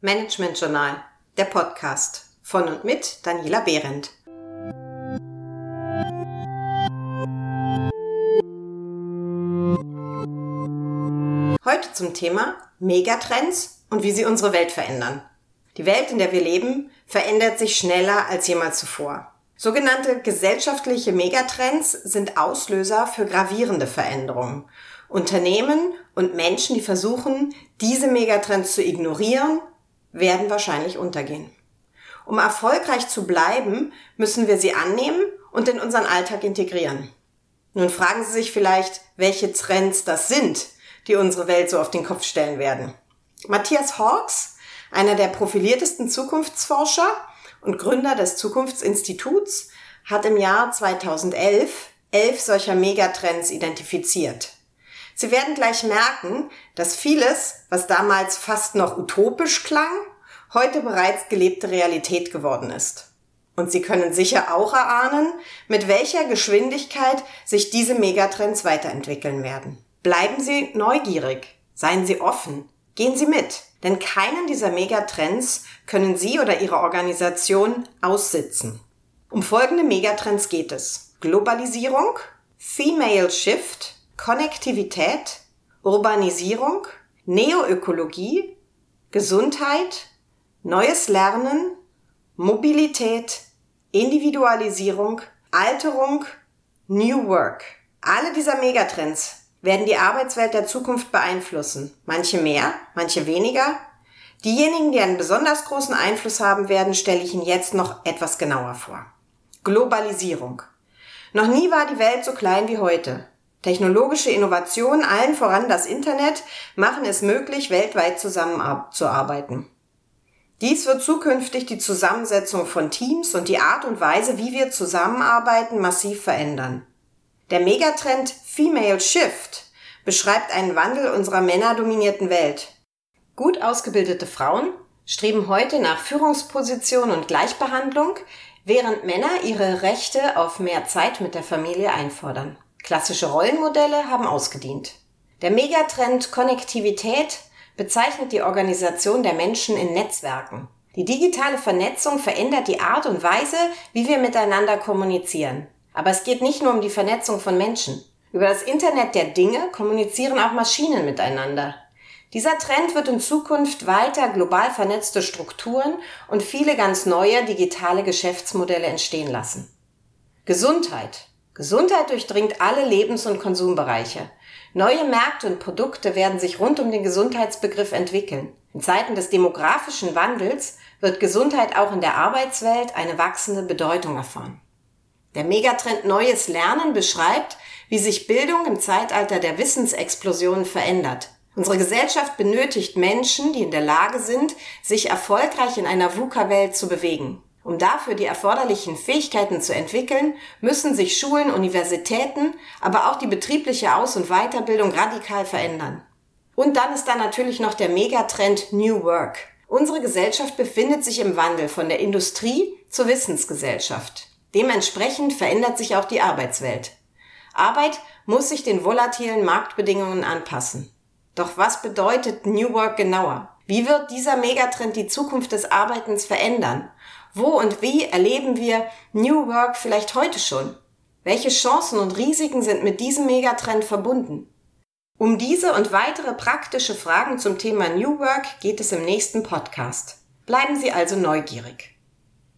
Management Journal, der Podcast von und mit Daniela Behrendt. Heute zum Thema Megatrends und wie sie unsere Welt verändern. Die Welt, in der wir leben, verändert sich schneller als jemals zuvor. Sogenannte gesellschaftliche Megatrends sind Auslöser für gravierende Veränderungen. Unternehmen und Menschen, die versuchen, diese Megatrends zu ignorieren, werden wahrscheinlich untergehen. Um erfolgreich zu bleiben, müssen wir sie annehmen und in unseren Alltag integrieren. Nun fragen Sie sich vielleicht, welche Trends das sind, die unsere Welt so auf den Kopf stellen werden. Matthias Hawks, einer der profiliertesten Zukunftsforscher, und Gründer des Zukunftsinstituts, hat im Jahr 2011 elf solcher Megatrends identifiziert. Sie werden gleich merken, dass vieles, was damals fast noch utopisch klang, heute bereits gelebte Realität geworden ist. Und Sie können sicher auch erahnen, mit welcher Geschwindigkeit sich diese Megatrends weiterentwickeln werden. Bleiben Sie neugierig, seien Sie offen, gehen Sie mit. Denn keinen dieser Megatrends können Sie oder Ihre Organisation aussitzen. Um folgende Megatrends geht es. Globalisierung, Female Shift, Konnektivität, Urbanisierung, Neoökologie, Gesundheit, neues Lernen, Mobilität, Individualisierung, Alterung, New Work. Alle dieser Megatrends werden die Arbeitswelt der Zukunft beeinflussen. Manche mehr, manche weniger. Diejenigen, die einen besonders großen Einfluss haben werden, stelle ich Ihnen jetzt noch etwas genauer vor. Globalisierung. Noch nie war die Welt so klein wie heute. Technologische Innovationen, allen voran das Internet, machen es möglich, weltweit zusammenzuarbeiten. Dies wird zukünftig die Zusammensetzung von Teams und die Art und Weise, wie wir zusammenarbeiten, massiv verändern. Der Megatrend Female Shift beschreibt einen Wandel unserer männerdominierten Welt. Gut ausgebildete Frauen streben heute nach Führungsposition und Gleichbehandlung, während Männer ihre Rechte auf mehr Zeit mit der Familie einfordern. Klassische Rollenmodelle haben ausgedient. Der Megatrend Konnektivität bezeichnet die Organisation der Menschen in Netzwerken. Die digitale Vernetzung verändert die Art und Weise, wie wir miteinander kommunizieren. Aber es geht nicht nur um die Vernetzung von Menschen. Über das Internet der Dinge kommunizieren auch Maschinen miteinander. Dieser Trend wird in Zukunft weiter global vernetzte Strukturen und viele ganz neue digitale Geschäftsmodelle entstehen lassen. Gesundheit. Gesundheit durchdringt alle Lebens- und Konsumbereiche. Neue Märkte und Produkte werden sich rund um den Gesundheitsbegriff entwickeln. In Zeiten des demografischen Wandels wird Gesundheit auch in der Arbeitswelt eine wachsende Bedeutung erfahren. Der Megatrend Neues Lernen beschreibt, wie sich Bildung im Zeitalter der Wissensexplosion verändert. Unsere Gesellschaft benötigt Menschen, die in der Lage sind, sich erfolgreich in einer VUCA-Welt zu bewegen. Um dafür die erforderlichen Fähigkeiten zu entwickeln, müssen sich Schulen, Universitäten, aber auch die betriebliche Aus- und Weiterbildung radikal verändern. Und dann ist da natürlich noch der Megatrend New Work. Unsere Gesellschaft befindet sich im Wandel von der Industrie zur Wissensgesellschaft. Dementsprechend verändert sich auch die Arbeitswelt. Arbeit muss sich den volatilen Marktbedingungen anpassen. Doch was bedeutet New Work genauer? Wie wird dieser Megatrend die Zukunft des Arbeitens verändern? Wo und wie erleben wir New Work vielleicht heute schon? Welche Chancen und Risiken sind mit diesem Megatrend verbunden? Um diese und weitere praktische Fragen zum Thema New Work geht es im nächsten Podcast. Bleiben Sie also neugierig.